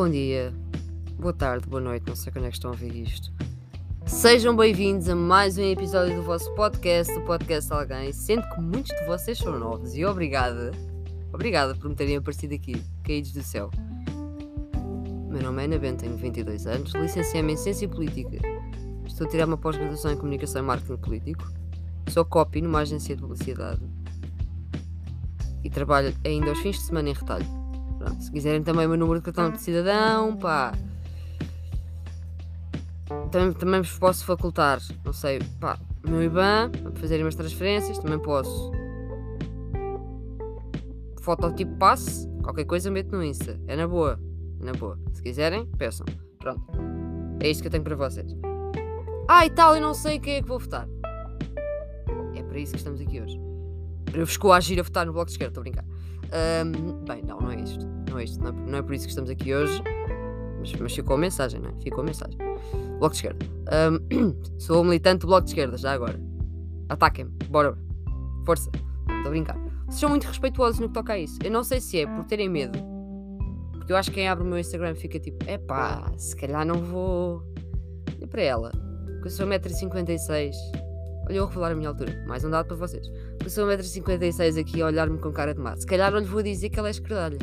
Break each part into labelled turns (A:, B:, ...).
A: Bom dia, boa tarde, boa noite, não sei quando é que estão a ouvir isto. Sejam bem-vindos a mais um episódio do vosso podcast, o podcast Alguém, sendo que muitos de vocês são novos e obrigada, obrigada por me terem aparecido aqui, caídos do céu. Meu nome é Ana Bento, tenho 22 anos, licenciei-me em Ciência Política. Estou a tirar uma pós-graduação em Comunicação e Marketing Político. Sou copy numa agência de publicidade. E trabalho ainda aos fins de semana em retalho. Pronto, se quiserem também o meu número de cartão de cidadão, pá. Também, também vos posso facultar, não sei, pá, o meu IBAN, para fazerem umas transferências, também posso. Fototipo passe, qualquer coisa meto no Insta. É na boa, é na boa. Se quiserem, peçam. Pronto. É isto que eu tenho para vocês. Ah, e tal, eu não sei quem é que vou votar. É para isso que estamos aqui hoje. Eu vos coagir a votar no bloco de esquerda, estou a brincar. Um, bem, não, não é isto. Não é isto. Não é, não é, por isso que estamos aqui hoje. Mas, mas ficou a mensagem, não é? Ficou a mensagem. Bloco de esquerda. Um, sou militante do bloco de esquerda, já agora. Ataquem-me. Bora. Força. Estou a brincar. São muito respeituosos no que toca a isso. Eu não sei se é por terem medo. Porque eu acho que quem abre o meu Instagram fica tipo, epá, se calhar não vou. E para ela, porque eu sou 1,56m. Olha, eu vou revelar a minha altura. Mais um dado para vocês. Eu sou 1,56m aqui a olhar-me com cara de mato. Se calhar não lhe vou dizer que ela é esquerdalha.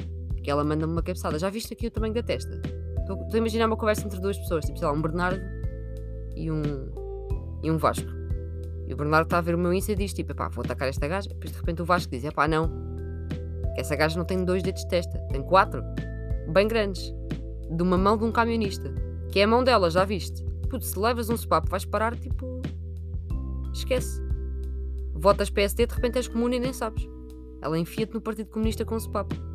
A: Que ela manda-me uma cabeçada. Já viste aqui o tamanho da testa? Estou a imaginar uma conversa entre duas pessoas. Tipo, sei lá, um Bernardo e um, e um Vasco. E o Bernardo está a ver o meu Insta e diz tipo, pá, vou atacar esta gaja. Depois de repente o Vasco diz, pá, não. Que essa gaja não tem dois dedos de testa. Tem quatro. Bem grandes. De uma mão de um camionista. Que é a mão dela, já viste? Putz, se levas um sopapo vais parar tipo... Esquece. Votas PSD, de repente és comuna e nem sabes. Ela enfia-te no Partido Comunista com um sopapo.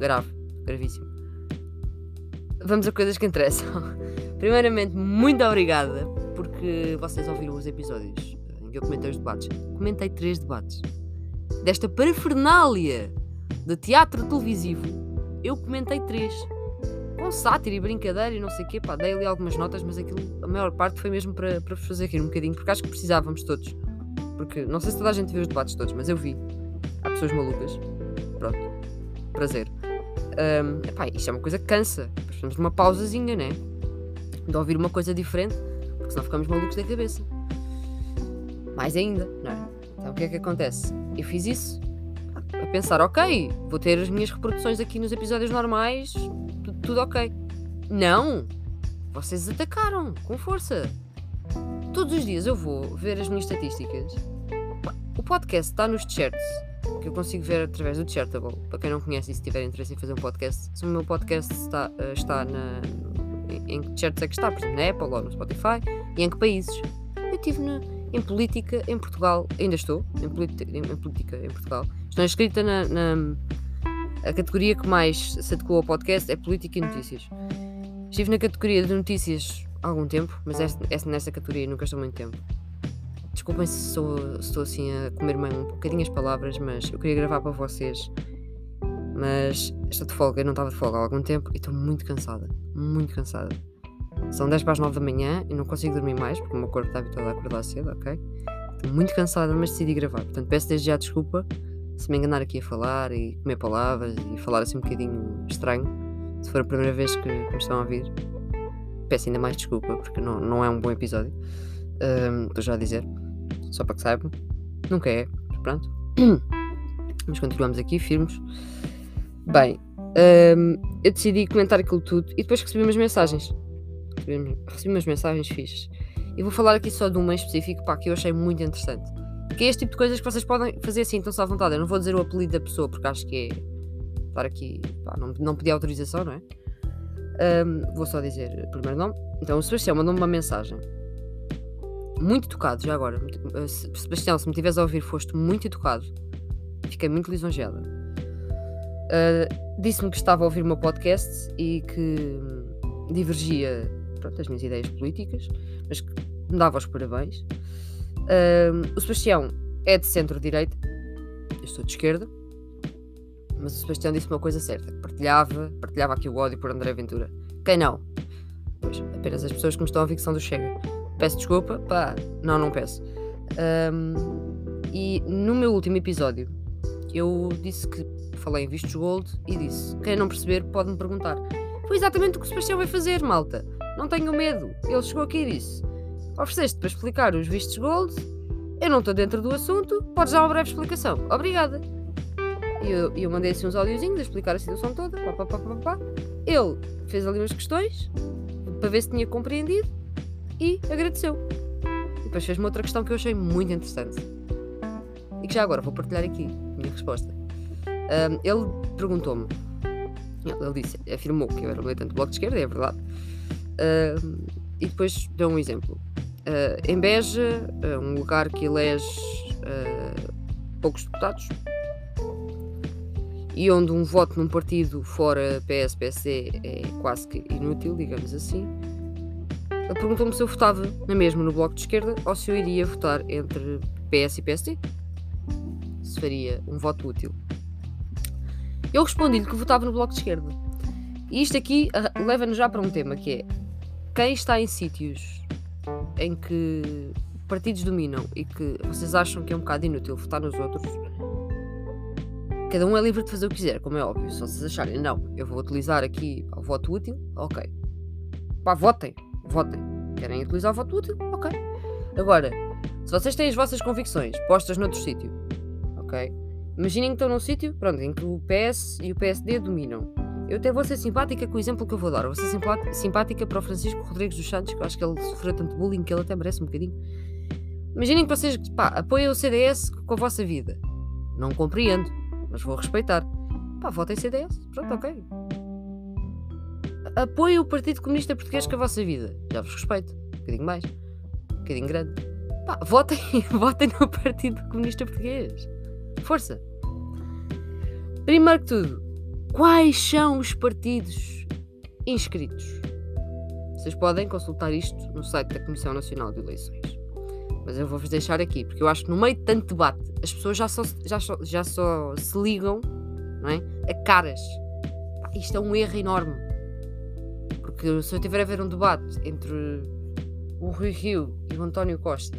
A: Grave. Gravíssimo. Vamos a coisas que interessam. Primeiramente, muito obrigada porque vocês ouviram os episódios em que eu comentei os debates. Comentei três debates. Desta parafernália de teatro televisivo, eu comentei três. Com sátira e brincadeira e não sei o quê, pá, dei ali algumas notas, mas aquilo, a maior parte foi mesmo para, para vos fazer rir um bocadinho, porque acho que precisávamos todos. Porque não sei se toda a gente viu os debates todos, mas eu vi. Há pessoas malucas. Pronto. Prazer. Um, epá, isto é uma coisa que cansa. Precisamos de uma pausazinha, né? De ouvir uma coisa diferente, porque senão ficamos malucos da cabeça. Mais ainda, não é? Então o que é que acontece? Eu fiz isso a pensar, ok, vou ter as minhas reproduções aqui nos episódios normais, tudo, ok. Não! Vocês atacaram com força. Todos os dias eu vou ver as minhas estatísticas. O podcast está nos charts, que eu consigo ver através do Chartable. Para quem não conhece e se tiver interesse em fazer um podcast, se o meu podcast está, uh, está na, em que charts é que está, por exemplo, na Apple ou no Spotify, e em que países. Eu estive em política em Portugal, ainda estou em, em, em política em Portugal. Estou inscrita na, na, a categoria que mais se adequou ao podcast é política e notícias. Estive na categoria de notícias há algum tempo, mas essa, nessa categoria nunca estou muito tempo. Desculpem se, se estou assim a comer-me um bocadinho as palavras, mas eu queria gravar para vocês. Mas estou de folga, eu não estava de folga há algum tempo e estou muito cansada. Muito cansada. São 10 para as 9 da manhã e não consigo dormir mais porque o meu corpo está habituado a acordar cedo, ok? Estou muito cansada, mas decidi gravar. Portanto, peço desde já desculpa se me enganar aqui a falar e comer palavras e falar assim um bocadinho estranho. Se for a primeira vez que me estão a ouvir, peço ainda mais desculpa porque não, não é um bom episódio. Estou já a dizer, só para que saibam. Nunca é, mas pronto. Mas continuamos aqui, firmes. Bem, um, eu decidi comentar aquilo tudo e depois recebi umas mensagens. Recebi, recebi umas mensagens fixas. E vou falar aqui só de uma em específico pá, que eu achei muito interessante. Que é este tipo de coisas que vocês podem fazer assim, então só à vontade. Eu não vou dizer o apelido da pessoa porque acho que é estar aqui. Pá, não, não pedi autorização, não é? Um, vou só dizer o primeiro nome. Então o Sebastião mandou-me uma mensagem. Muito tocado, já agora. Eh, Sebastião, se me estiveres a ouvir, foste muito educado. Fiquei muito lisonjeada. Uh, Disse-me que estava a ouvir o meu podcast e que divergia pronto, das minhas ideias políticas, mas que me dava os parabéns. Uh, o Sebastião é de centro-direita, eu estou de esquerda, mas o Sebastião disse uma coisa certa: partilhava, partilhava aqui o ódio por André Ventura. Quem não? Pois, apenas as pessoas que me estão a ouvir que são do Chega. Peço desculpa, pá, não, não peço. Um, e no meu último episódio, eu disse que falei em vistos gold e disse: quem não perceber pode me perguntar. Foi exatamente o que o Sebastião vai fazer, malta. Não tenham medo. Ele chegou aqui e disse: Ofereceste para explicar os vistos gold. Eu não estou dentro do assunto. Podes dar uma breve explicação. Obrigada. E eu, eu mandei assim uns audiozinhos a explicar a situação toda. Pá, pá, pá, pá, pá. Ele fez ali umas questões para ver se tinha compreendido e agradeceu. E depois fez-me outra questão que eu achei muito interessante. E que já agora vou partilhar aqui a minha resposta. Um, ele perguntou-me, ele disse, afirmou que eu era militante do Bloco de Esquerda, é verdade. Um, e depois deu um exemplo. Uh, em Beja, uh, um lugar que elege uh, poucos deputados, e onde um voto num partido fora PS-PSD é quase que inútil, digamos assim, perguntou-me se eu votava na mesma no Bloco de Esquerda ou se eu iria votar entre PS e PSD. Se faria um voto útil. Eu respondi-lhe que votava no Bloco de Esquerda. E isto aqui uh, leva-nos já para um tema que é quem está em sítios em que partidos dominam e que vocês acham que é um bocado inútil votar nos outros, cada um é livre de fazer o que quiser, como é óbvio. Se vocês acharem, não, eu vou utilizar aqui o voto útil, ok. Pá, votem, votem. Querem utilizar o voto útil? Ok. Agora, se vocês têm as vossas convicções postas noutro sítio, ok? Imaginem que estão num sítio, pronto, em que o PS e o PSD dominam. Eu até vou ser simpática com o exemplo que eu vou dar. vou ser simpática para o Francisco Rodrigues dos Santos, que eu acho que ele sofreu tanto bullying que ele até merece um bocadinho. Imaginem que vocês pá, apoiam o CDS com a vossa vida. Não compreendo, mas vou respeitar. Pá, votem CDS. Pronto, ok. Apoiem o Partido Comunista Português com a vossa vida. Já vos respeito. Um bocadinho mais. Um bocadinho grande. Pá, votem, votem no Partido Comunista Português. Força. Primeiro que tudo, quais são os partidos inscritos? Vocês podem consultar isto no site da Comissão Nacional de Eleições. Mas eu vou-vos deixar aqui, porque eu acho que no meio de tanto debate, as pessoas já só, já só, já só se ligam não é? a caras. Isto é um erro enorme. Porque se eu tiver a ver um debate entre o Rui Rio e o António Costa,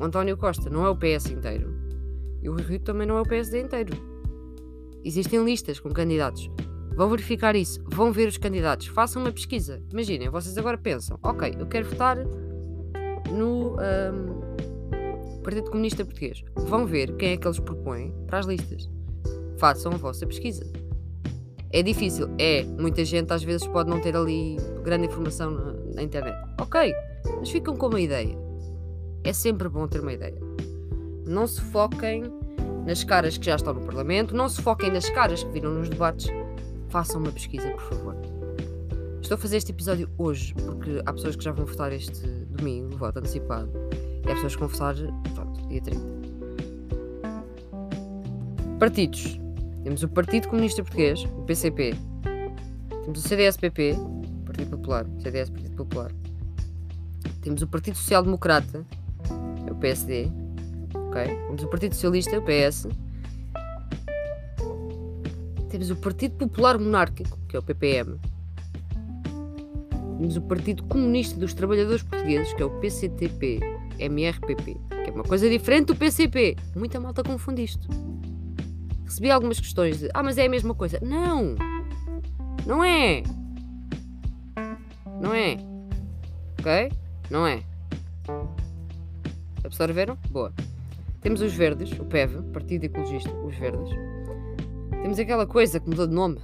A: o António Costa não é o PS inteiro e o Rui Rio também não é o PSD inteiro. Existem listas com candidatos. Vão verificar isso, vão ver os candidatos, façam uma pesquisa. Imaginem, vocês agora pensam, ok, eu quero votar no um, Partido Comunista Português. Vão ver quem é que eles propõem para as listas. Façam a vossa pesquisa. É difícil, é. Muita gente às vezes pode não ter ali grande informação na, na internet. Ok, mas ficam com uma ideia. É sempre bom ter uma ideia. Não se foquem nas caras que já estão no Parlamento, não se foquem nas caras que viram nos debates. Façam uma pesquisa, por favor. Estou a fazer este episódio hoje porque há pessoas que já vão votar este domingo, voto antecipado, e há pessoas que vão votar, pronto, dia 30. Partidos. Temos o Partido Comunista Português, o PCP. Temos o CDS-PP, Partido Popular, CDS Partido Popular. Temos o Partido Social Democrata, é o PSD, ok? Temos o Partido Socialista, o PS. Temos o Partido Popular Monárquico, que é o PPM. Temos o Partido Comunista dos Trabalhadores Portugueses, que é o PCTP, MRPP, que é uma coisa diferente do PCP. Muita malta confunde isto. Recebi algumas questões de, ah, mas é a mesma coisa. Não! Não é! Não é! Ok? Não é. Absorveram? Boa. Temos os verdes, o PEV, Partido Ecologista, os verdes. Temos aquela coisa que mudou de nome.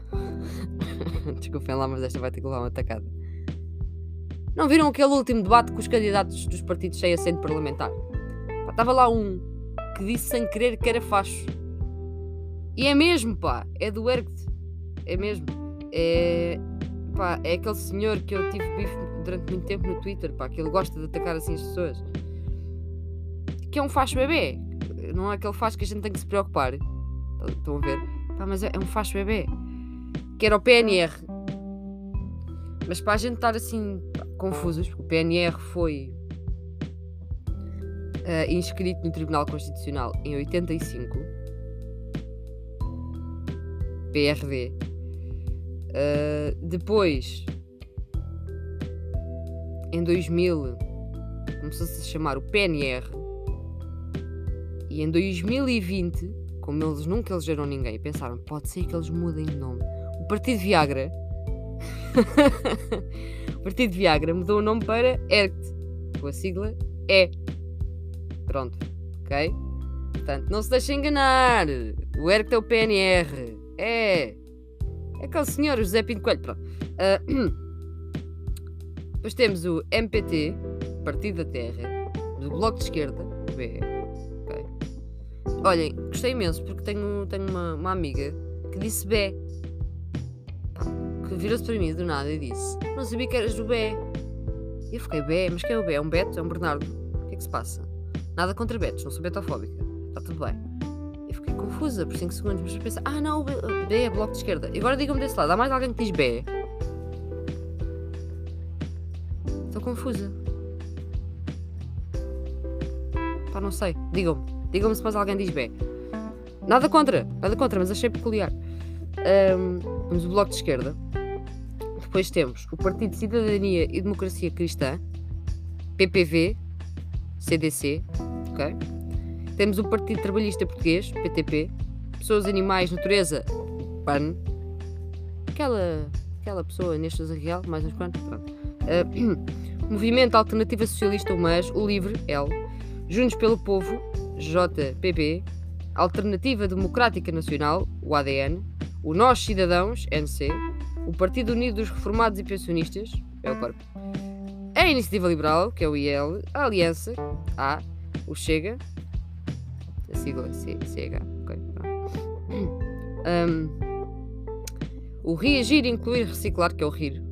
A: Desculpem lá, mas esta vai ter que levar uma tacada. Não viram aquele último debate com os candidatos dos partidos sem assento parlamentar? Estava lá um que disse sem querer que era facho. E é mesmo, pá. É do Ergt. É mesmo. É. Pá, é aquele senhor que eu tive bife durante muito tempo no Twitter, pá, que ele gosta de atacar assim as pessoas que é um facho bebê. Não é aquele facho que a gente tem que se preocupar. Estão a ver? Pá, mas é, é um facho bebê. Que era o PNR. Mas para a gente estar assim confusos, o PNR foi uh, inscrito no Tribunal Constitucional em 85. PRD. Uh, depois, em 2000, começou-se a chamar o PNR e em 2020, como eles nunca elegeram ninguém, pensaram, pode ser que eles mudem de nome. O Partido Viagra o partido Viagra mudou o nome para ERCT, com a sigla E. Pronto, ok? Portanto, não se deixem enganar. O ERCT é o PNR. É. É aquele senhor, José Pinto Coelho. Pronto. Uh, depois temos o MPT, Partido da Terra, do Bloco de Esquerda, BE. Okay. Olhem, gostei imenso porque tenho, tenho uma, uma amiga que disse BE. Que virou-se para mim do nada e disse: Não sabia que eras do BE. E eu fiquei: BE, mas quem é o BE? É um Beto? É um Bernardo? O que é que se passa? Nada contra Betos, não sou betofóbica. Está tudo bem. Confusa por 5 segundos, mas pensei: Ah, não, B é Bloco de Esquerda. E agora digam-me desse lado: há mais alguém que diz BE? Estou confusa. Pá, não sei. Digam-me. Digam-me se mais alguém diz B. Nada contra, nada contra, mas achei peculiar. Um, temos o Bloco de Esquerda. Depois temos o Partido de Cidadania e Democracia Cristã, PPV, CDC, ok? Temos o Partido Trabalhista Português, PTP, Pessoas, Animais, Natureza, PAN, aquela, aquela pessoa neste real, mais uns quantos, pronto. Uh, Movimento Alternativa Socialista, o MAS, o LIVRE, L, Juntos pelo Povo, JPP, Alternativa Democrática Nacional, o ADN, o Nós Cidadãos, NC, o Partido Unido dos Reformados e Pensionistas, é o PARP, a Iniciativa Liberal, que é o IL, a Aliança, A, o Chega, a sigla CH, ok, um, o Reagir, Incluir, Reciclar, que é o RIR.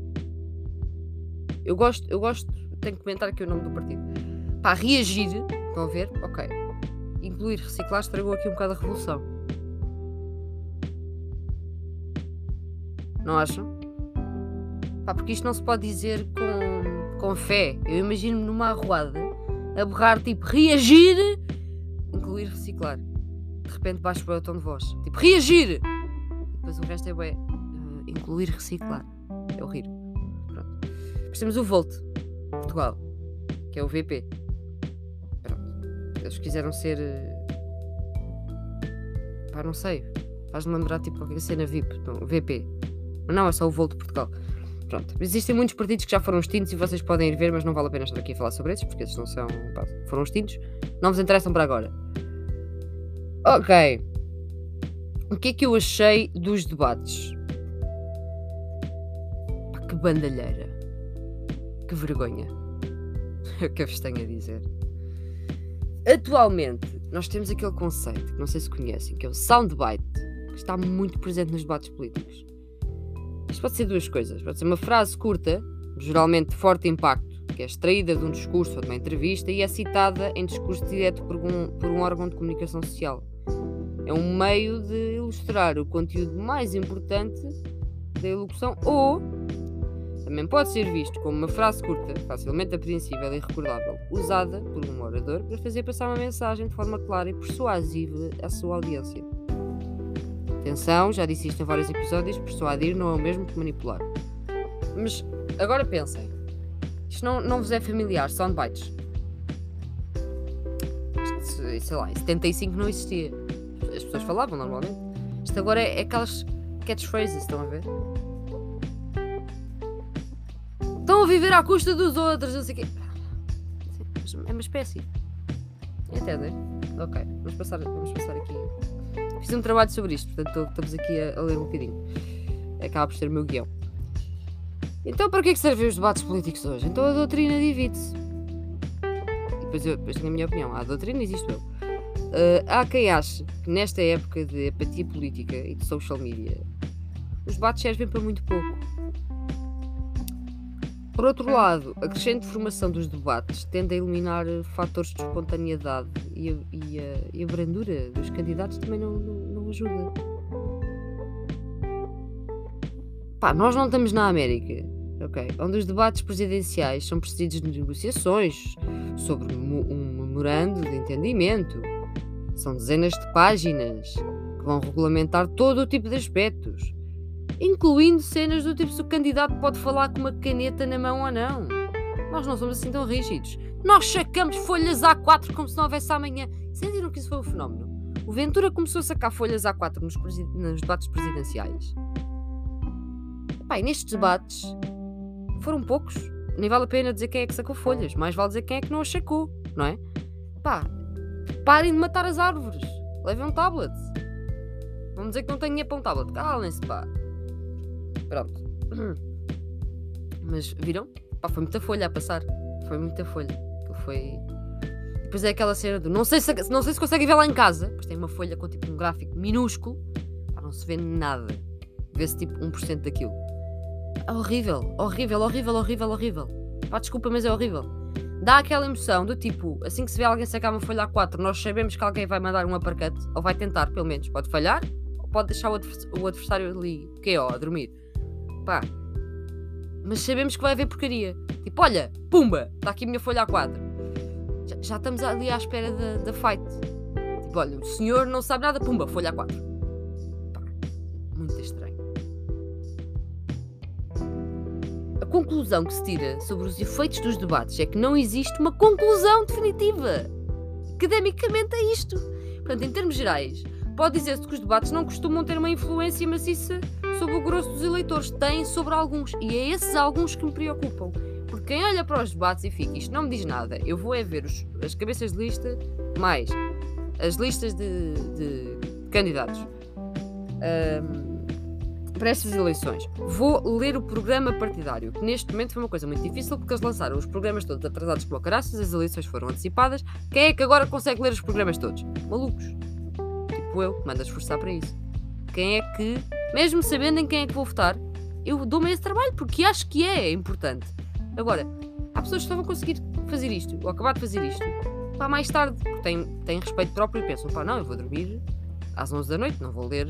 A: Eu gosto, eu gosto, tenho que comentar aqui o nome do partido. Pá, reagir, estão a ver? Ok incluir reciclar estragou aqui um bocado a revolução. Não acham? Pá, porque isto não se pode dizer com, com fé. Eu imagino-me numa arruada a borrar tipo reagir, incluir reciclar. De repente baixo para o tom de voz. Tipo reagir! E depois o resto é bem, uh, incluir reciclar. É o rir. Pronto. Depois temos o Volt, Portugal, que é o VP. Eles quiseram ser. Eh, pá, não sei. Faz-me lembrar tipo qualquer cena VIP, VP. Mas não, é só o de Portugal. Pronto. Existem muitos partidos que já foram extintos e vocês podem ir ver, mas não vale a pena estar aqui a falar sobre esses, porque esses não são. Pá, foram extintos. Não vos interessam para agora. Ok. O que é que eu achei dos debates? Pá, que bandalheira. Que vergonha. É o que eu vos tenho a dizer. Atualmente, nós temos aquele conceito que não sei se conhecem, que é o soundbite, que está muito presente nos debates políticos. Pode ser duas coisas. Pode ser uma frase curta, geralmente de forte impacto, que é extraída de um discurso ou de uma entrevista e é citada em discurso direto por um, por um órgão de comunicação social. É um meio de ilustrar o conteúdo mais importante da elocução ou também pode ser visto como uma frase curta, facilmente apreensível e recordável, usada por um orador para fazer passar uma mensagem de forma clara e persuasiva à sua audiência. Atenção, já disse isto em vários episódios, persuadir não é o mesmo que manipular. Mas agora pensem, isto não, não vos é familiar, soundbites. Sei lá, em 75 não existia. As pessoas falavam normalmente. Isto agora é, é aquelas catchphrases, estão a ver? Estão a viver à custa dos outros, não sei o quê. É uma espécie. Entendem? Ok, vamos passar, vamos passar aqui. Fiz um trabalho sobre isto, portanto estamos aqui a, a ler um bocadinho. Acaba por ser o meu guião. Então para que é que servem os debates políticos hoje? Então a doutrina divide-se. Depois, eu, depois tenho a minha opinião. Há doutrina, existe eu. Uh, há quem ache que nesta época de apatia política e de social media, os debates servem para muito pouco. Por outro lado, a crescente formação dos debates tende a eliminar eh, fatores de espontaneidade e a, e a, e a brandura dos candidatos também não, não, não ajuda. Pá, nós não estamos na América, ok? Onde os debates presidenciais são precedidos de negociações sobre um memorando de entendimento. São dezenas de páginas que vão regulamentar todo o tipo de aspectos incluindo cenas do tipo se o candidato pode falar com uma caneta na mão ou não. Nós não somos assim tão rígidos. Nós sacamos folhas A4 como se não houvesse amanhã. Sentiram que isso foi um fenómeno? O Ventura começou a sacar folhas A4 nos, nos debates presidenciais. E nestes debates foram poucos. Nem vale a pena dizer quem é que sacou folhas, mais vale dizer quem é que não as sacou, não é? Pá, parem de matar as árvores. Levem um tablet. Vamos dizer que não tenho dinheiro para um tablet. Calem-se, pá. Pronto. Mas viram? Pá, foi muita folha a passar. Foi muita folha. Foi. Depois é aquela cena do. Não sei se, não sei se consegue ver lá em casa. Depois tem uma folha com tipo um gráfico minúsculo. Pá, não se vê nada. Vê-se tipo 1% daquilo. É horrível, horrível, horrível, horrível, horrível. Pá, desculpa, mas é horrível. Dá aquela emoção do tipo, assim que se vê alguém sacar uma folha A4, nós sabemos que alguém vai mandar um uppercut, ou vai tentar, pelo menos. Pode falhar, ou pode deixar o, advers o adversário ali, que é, ó, a dormir. Pá. Mas sabemos que vai haver porcaria. Tipo, olha, pumba, está aqui a minha folha A4. Já, já estamos ali à espera da, fight. Tipo, olha, o senhor não sabe nada, pumba, folha A4. Pá, muito estranho. A conclusão que se tira sobre os efeitos dos debates é que não existe uma conclusão definitiva. Academicamente é isto. Portanto, em termos gerais, pode dizer-se que os debates não costumam ter uma influência maciça sobre o grosso dos eleitores. Têm sobre alguns. E é esses alguns que me preocupam. Porque quem olha para os debates e fica, isto não me diz nada, eu vou é ver os, as cabeças de lista mais as listas de, de candidatos. Um, para estas eleições. Vou ler o programa partidário, que neste momento foi uma coisa muito difícil porque eles lançaram os programas todos atrasados como caraças, as eleições foram antecipadas. Quem é que agora consegue ler os programas todos? Malucos. Tipo eu, que manda esforçar para isso. Quem é que, mesmo sabendo em quem é que vou votar, eu dou-me esse trabalho porque acho que é importante. Agora, há pessoas que estão a conseguir fazer isto, ou acabar de fazer isto, pá, mais tarde, porque têm, têm respeito próprio e pensam, pá, não, eu vou dormir às 11 da noite, não vou ler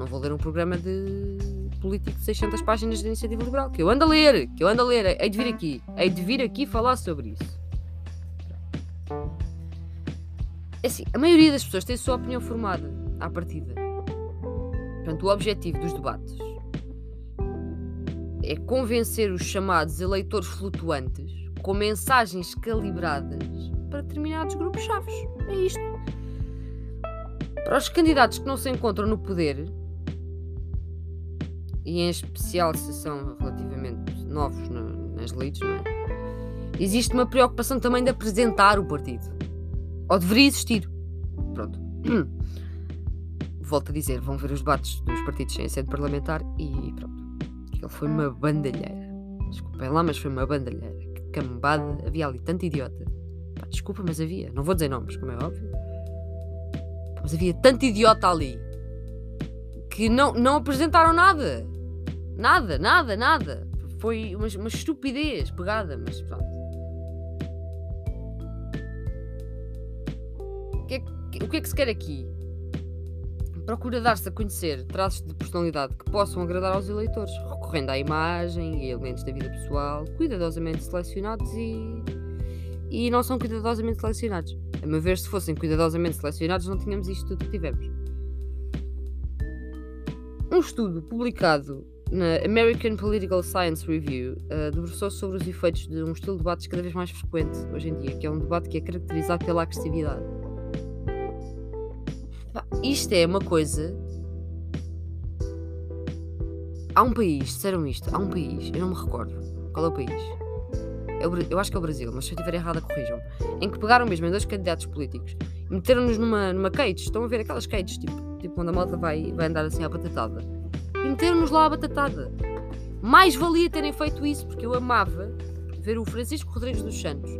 A: não vou ler um programa de político de 600 páginas de iniciativa liberal. Que eu ando a ler, que eu ando a ler. Hei de vir aqui. Hei de vir aqui falar sobre isso. É assim, a maioria das pessoas tem a sua opinião formada à partida. Portanto, o objetivo dos debates é convencer os chamados eleitores flutuantes com mensagens calibradas para determinados grupos chaves. É isto. Para os candidatos que não se encontram no poder, e em especial se são relativamente novos no, nas leads, não é? Existe uma preocupação também de apresentar o partido. Ou deveria existir. Pronto. Volto a dizer, vão ver os debates dos partidos sem sede parlamentar e pronto. Aquilo foi uma bandalheira. Desculpem lá, mas foi uma bandalheira. Que cambada, havia ali tanto idiota. Pá, desculpa, mas havia. Não vou dizer nomes, como é óbvio. Mas havia tanto idiota ali que não, não apresentaram nada. Nada, nada, nada. Foi uma, uma estupidez pegada, mas pronto. O que, é que, o que é que se quer aqui? Procura dar-se a conhecer traços de personalidade que possam agradar aos eleitores, recorrendo à imagem e elementos da vida pessoal, cuidadosamente selecionados e. e não são cuidadosamente selecionados. A meu ver, se fossem cuidadosamente selecionados, não tínhamos isto tudo que tivemos. Um estudo publicado na American Political Science Review uh, debruçou sobre os efeitos de um estilo de debates cada vez mais frequente hoje em dia, que é um debate que é caracterizado pela agressividade. Isto é uma coisa. Há um país, disseram isto, há um país, eu não me recordo. Qual é o país? É o, eu acho que é o Brasil, mas se eu estiver errada, corrijam. Em que pegaram mesmo dois candidatos políticos e meteram-nos numa, numa cage. Estão a ver aquelas cages, tipo, tipo onde a malta vai, vai andar assim à batatada e meteram-nos lá a batatada. Mais valia terem feito isso, porque eu amava ver o Francisco Rodrigues dos Santos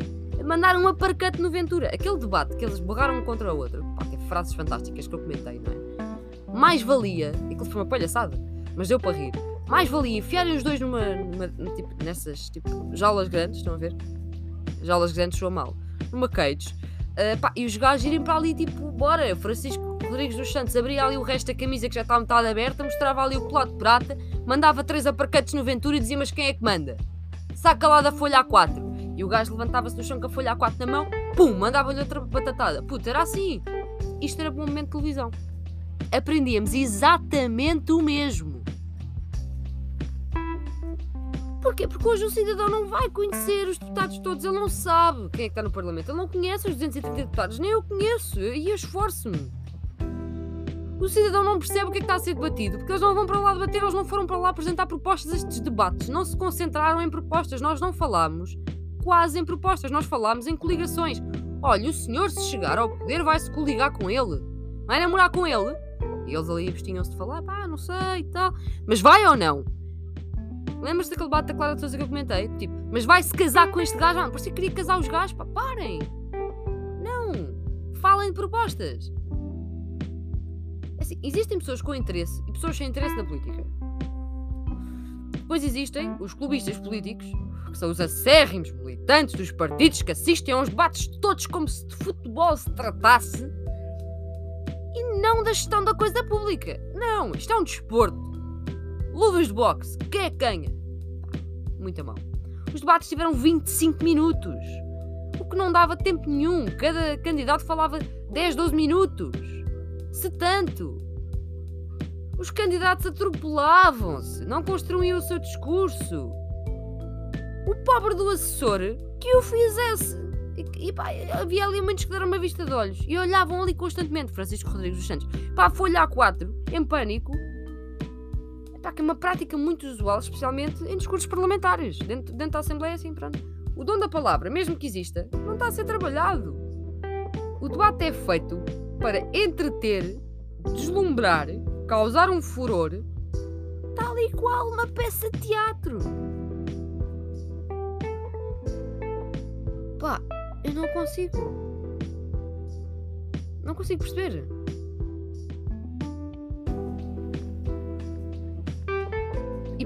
A: mandar um aparcate no Ventura. Aquele debate que eles borraram um contra o outro. Pá, tem frases fantásticas que eu comentei, não é? Mais valia, e aquilo foi uma palhaçada, mas deu para rir. Mais valia enfiarem os dois numa, numa tipo, nessas tipo, jaulas grandes, estão a ver? Jaulas grandes soa mal. Numa cage. Uh, pá, e os gajos irem para ali, tipo, bora, Francisco Rodrigues dos Santos abria ali o resto da camisa que já está metade aberta, mostrava ali o colado de prata, mandava três aparcates no Ventura e dizia: Mas quem é que manda? Saca lá da folha A4. E o gajo levantava-se do chão com a folha A4 na mão, pum, mandava-lhe outra batatada. Puta, era assim. Isto era bom momento de televisão. Aprendíamos exatamente o mesmo. Porquê? Porque hoje o cidadão não vai conhecer os deputados todos, ele não sabe quem é que está no Parlamento, ele não conhece os 230 deputados, nem eu conheço, e eu esforço-me. O cidadão não percebe o que é que está a ser debatido, porque eles não vão para lá debater, eles não foram para lá apresentar propostas a estes debates, não se concentraram em propostas, nós não falámos quase em propostas, nós falámos em coligações. Olha, o senhor se chegar ao poder vai-se coligar com ele, vai namorar com ele, e eles ali abstinham-se de falar, pá, não sei e tal, mas vai ou não? Lembras-te daquele debate da Clara de Sousa que eu comentei? Tipo, mas vai-se casar com este gajo? Ah, parecia que queria casar os gajos, pá, parem! Não! Falem de propostas! É assim, existem pessoas com interesse e pessoas sem interesse na política. Depois existem os clubistas políticos, que são os acérrimos militantes dos partidos que assistem aos debates todos como se de futebol se tratasse e não da gestão da coisa pública. Não, isto é um desporto. Luvas de boxe, quem é que ganha? Muito mal. Os debates tiveram 25 minutos, o que não dava tempo nenhum. Cada candidato falava 10, 12 minutos. Se tanto. Os candidatos atropelavam-se, não construíam o seu discurso. O pobre do assessor que o fizesse. E, e pá, havia ali muitos que deram uma vista de olhos e olhavam ali constantemente Francisco Rodrigues dos Santos. Pá, folha A4, em pânico, Pá, que é uma prática muito usual, especialmente em discursos parlamentares, dentro, dentro da Assembleia, assim, pronto. O dom da palavra, mesmo que exista, não está a ser trabalhado. O debate é feito para entreter, deslumbrar, causar um furor, tal e qual uma peça de teatro. Pá, eu não consigo. Não consigo perceber.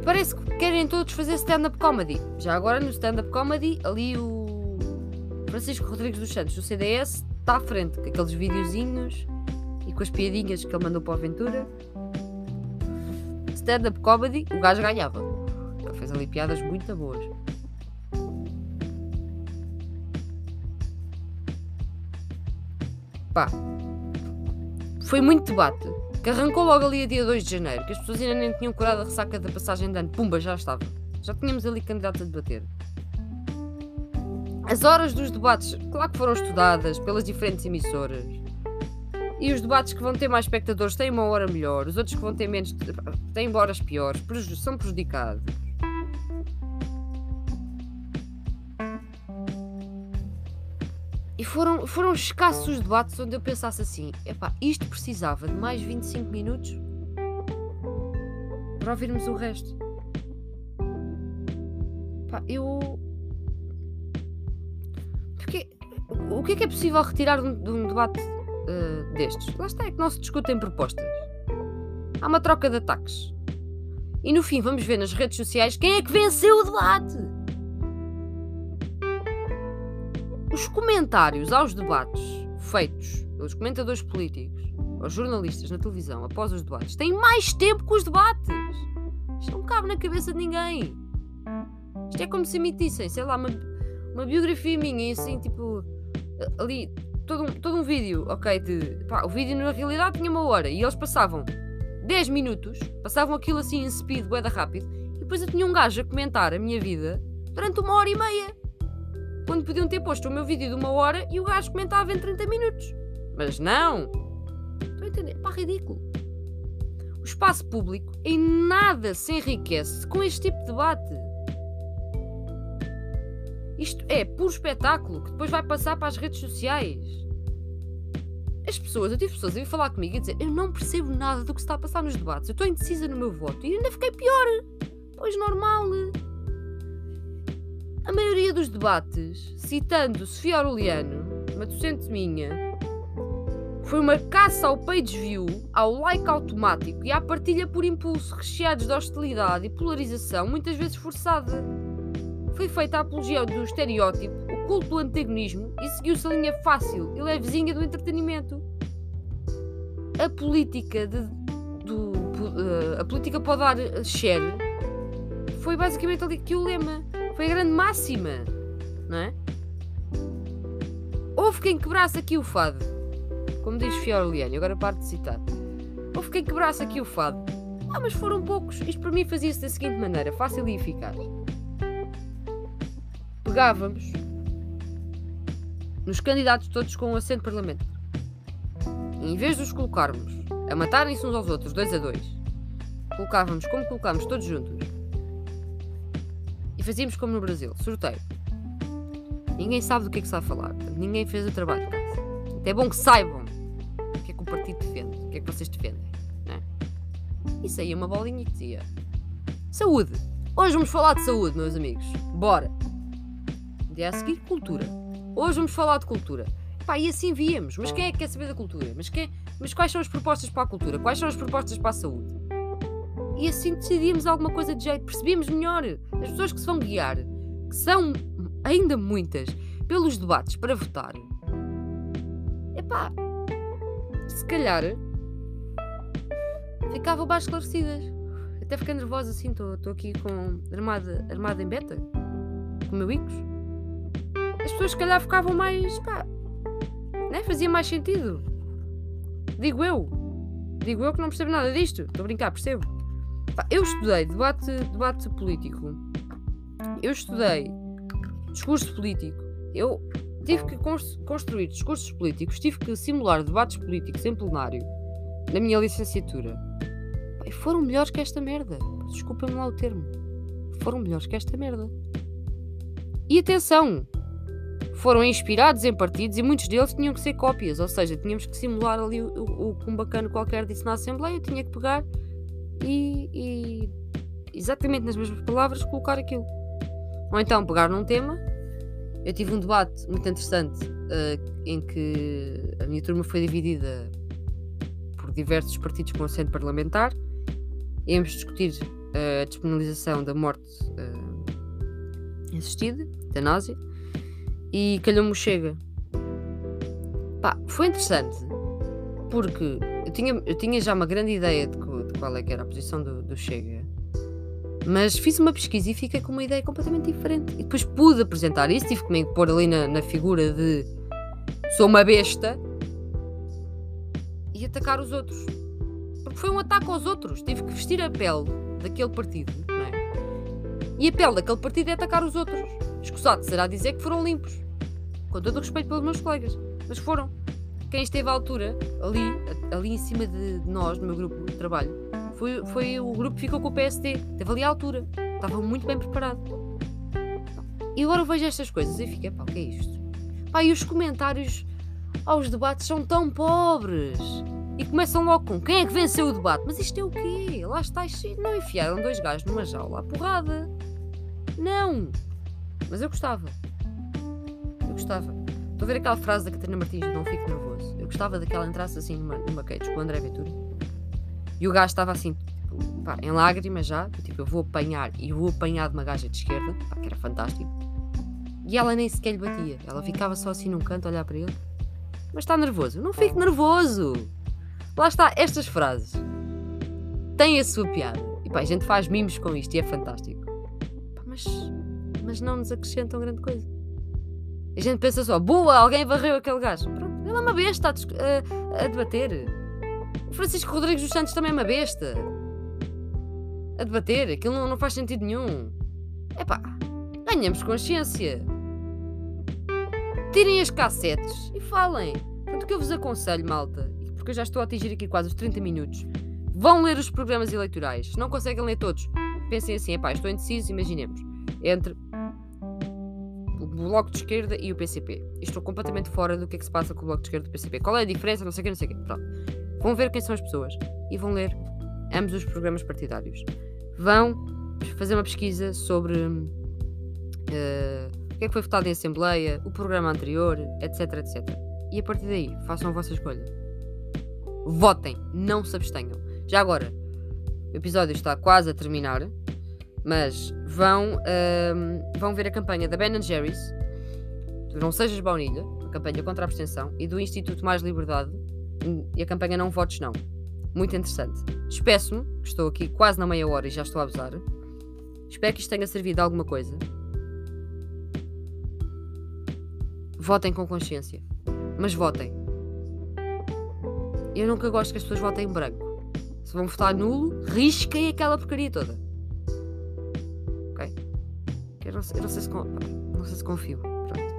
A: parece que querem todos fazer stand-up comedy. Já agora no stand-up comedy, ali o Francisco Rodrigues dos Santos, do CDS, está à frente com aqueles videozinhos e com as piadinhas que ele mandou para a aventura. Stand-up comedy, o gajo ganhava. Ele fez ali piadas muito boas. Pá, foi muito debate que arrancou logo ali a dia 2 de janeiro, que as pessoas ainda nem tinham curado a ressaca da passagem de ano. Pumba, já estava. Já tínhamos ali candidatos a debater. As horas dos debates, claro que foram estudadas pelas diferentes emissoras. E os debates que vão ter mais espectadores têm uma hora melhor, os outros que vão ter menos têm horas piores, são prejudicados. E foram, foram escassos os debates onde eu pensasse assim: epá, isto precisava de mais 25 minutos para ouvirmos o resto. Epá, eu. Porque. O que é que é possível retirar de um, de um debate uh, destes? Lá está, é que não se discutem propostas. Há uma troca de ataques. E no fim vamos ver nas redes sociais quem é que venceu o debate. Os comentários aos debates feitos pelos comentadores políticos ou jornalistas na televisão após os debates têm mais tempo que os debates. Isto não cabe na cabeça de ninguém. Isto é como se emitissem, sei lá, uma, uma biografia minha assim, tipo, ali, todo um, todo um vídeo, ok? De, pá, o vídeo na realidade tinha uma hora e eles passavam 10 minutos, passavam aquilo assim em speed, boeda rápido, e depois eu tinha um gajo a comentar a minha vida durante uma hora e meia quando podiam ter posto o meu vídeo de uma hora e o gajo comentava em 30 minutos. Mas não! Estou a entender? Pá, ridículo. O espaço público em nada se enriquece com este tipo de debate. Isto é puro espetáculo que depois vai passar para as redes sociais. As pessoas, eu tive pessoas a vir falar comigo e dizer eu não percebo nada do que se está a passar nos debates, eu estou indecisa no meu voto e ainda fiquei pior. Pois normal. A maioria dos debates, citando Sofia Aureliano, uma docente minha, foi uma caça ao page view, ao like automático e à partilha por impulso, recheados de hostilidade e polarização, muitas vezes forçada. Foi feita a apologia do estereótipo, o culto do antagonismo e seguiu-se a linha fácil e levezinha do entretenimento. A política de, do, uh, a política pode dar share foi basicamente ali que o lema foi a grande máxima, não é? Houve quem quebrasse aqui o fado, como diz Fiorliano, agora paro de citar. Houve quem quebrasse aqui o fado. Ah, mas foram poucos. Isto para mim fazia-se da seguinte maneira, fácil e eficaz. Pegávamos nos candidatos todos com um assento parlamentar. E em vez de os colocarmos a matarem-se uns aos outros, dois a dois, colocávamos como colocámos todos juntos e fazíamos como no Brasil, sorteio. Ninguém sabe do que é que está a falar, ninguém fez o trabalho de casa. É bom que saibam o que é que o partido defende, o que é que vocês defendem. Não é? E saía uma bolinha que dizia: Saúde! Hoje vamos falar de saúde, meus amigos. Bora! Dia a seguir, cultura. Hoje vamos falar de cultura. Pá, e assim víamos. Mas quem é que quer saber da cultura? Mas, quem... Mas quais são as propostas para a cultura? Quais são as propostas para a saúde? E assim decidíamos alguma coisa de jeito. Percebíamos melhor. As pessoas que se vão guiar, que são ainda muitas, pelos debates para votar. Epá, se calhar ficavam mais esclarecidas. Até fiquei nervosa assim, estou aqui com armada, armada em beta, com o meu Icos. As pessoas se calhar ficavam mais, pá, né? Fazia mais sentido. Digo eu. Digo eu que não percebo nada disto. Estou a brincar, percebo. Eu estudei debate, debate político. Eu estudei discurso político. Eu tive que construir discursos políticos, tive que simular debates políticos em plenário na minha licenciatura. E foram melhores que esta merda. Desculpem-me lá o termo. Foram melhores que esta merda. E atenção! Foram inspirados em partidos e muitos deles tinham que ser cópias, ou seja, tínhamos que simular ali o, o, que um bacana qualquer disse na Assembleia, tinha que pegar e, e exatamente nas mesmas palavras colocar aquilo. Ou então pegar num tema. Eu tive um debate muito interessante uh, em que a minha turma foi dividida por diversos partidos com assento parlamentar. Íamos discutir uh, a despenalização da morte uh, assistida, eutanásia, e calhou-me Chega. Pá, foi interessante porque eu tinha, eu tinha já uma grande ideia de, de qual é que era a posição do, do Chega mas fiz uma pesquisa e fiquei com uma ideia completamente diferente. E depois pude apresentar isso, tive que me pôr ali na, na figura de sou uma besta e atacar os outros. Porque foi um ataque aos outros. Tive que vestir a pele daquele partido, não é? E a pele daquele partido é atacar os outros. Escusado será dizer que foram limpos. Com todo o respeito pelos meus colegas. Mas foram. Quem esteve à altura, ali, ali em cima de nós, no meu grupo de trabalho, foi, foi o grupo que ficou com o PSD. Teve ali à altura. Estava muito bem preparado. E agora eu vejo estas coisas e fico, pá, o que é isto? Pá, e os comentários aos debates são tão pobres. E começam logo com quem é que venceu o debate? Mas isto é o quê? Lá está, não enfiaram dois gajos numa jaula à porrada. Não! Mas eu gostava. Eu gostava. Estou a ver aquela frase da Catarina Martins, não fico nervoso. Eu gostava daquela entrasse assim numa, numa cage com o André Ventura e o gajo estava assim, tipo, pá, em lágrimas já, tipo, eu vou apanhar e vou apanhar de uma gaja de esquerda, pá, que era fantástico. E ela nem sequer lhe batia, ela ficava só assim num canto a olhar para ele. Mas está nervoso? Não fico nervoso! Lá está, estas frases têm a sua piada. E pá, a gente faz mimos com isto e é fantástico. Pá, mas, mas não nos acrescentam grande coisa. A gente pensa só, boa, alguém varreu aquele gajo. Pronto, ele é uma besta a, a, a debater. Francisco Rodrigues dos Santos também é uma besta. A debater, aquilo não, não faz sentido nenhum. Epá, ganhamos consciência. Tirem as cassetes e falem. Portanto, o que eu vos aconselho, malta, porque eu já estou a atingir aqui quase os 30 minutos, vão ler os programas eleitorais. Se não conseguem ler todos, pensem assim, epá, estou indeciso, imaginemos, entre o Bloco de Esquerda e o PCP. Estou completamente fora do que é que se passa com o Bloco de Esquerda e o PCP. Qual é a diferença? Não sei o que, não sei o que. Pronto. Vão ver quem são as pessoas e vão ler ambos os programas partidários. Vão fazer uma pesquisa sobre uh, o que é que foi votado em Assembleia, o programa anterior, etc, etc. E a partir daí, façam a vossa escolha. Votem, não se abstenham. Já agora, o episódio está quase a terminar, mas vão, uh, vão ver a campanha da Ben Jerry's, do Não Sejas Baunilha, a campanha contra a abstenção, e do Instituto Mais Liberdade, e a campanha Não Votos Não. Muito interessante. Despeço-me, estou aqui quase na meia hora e já estou a abusar. Espero que isto tenha servido de alguma coisa. Votem com consciência. Mas votem. Eu nunca gosto que as pessoas votem em branco. Se vão votar nulo, risquem aquela porcaria toda. Eu não, eu não sei se, não sei se confio. Pronto.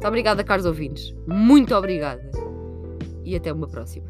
A: Muito obrigada, caros ouvintes. Muito obrigada. E até uma próxima.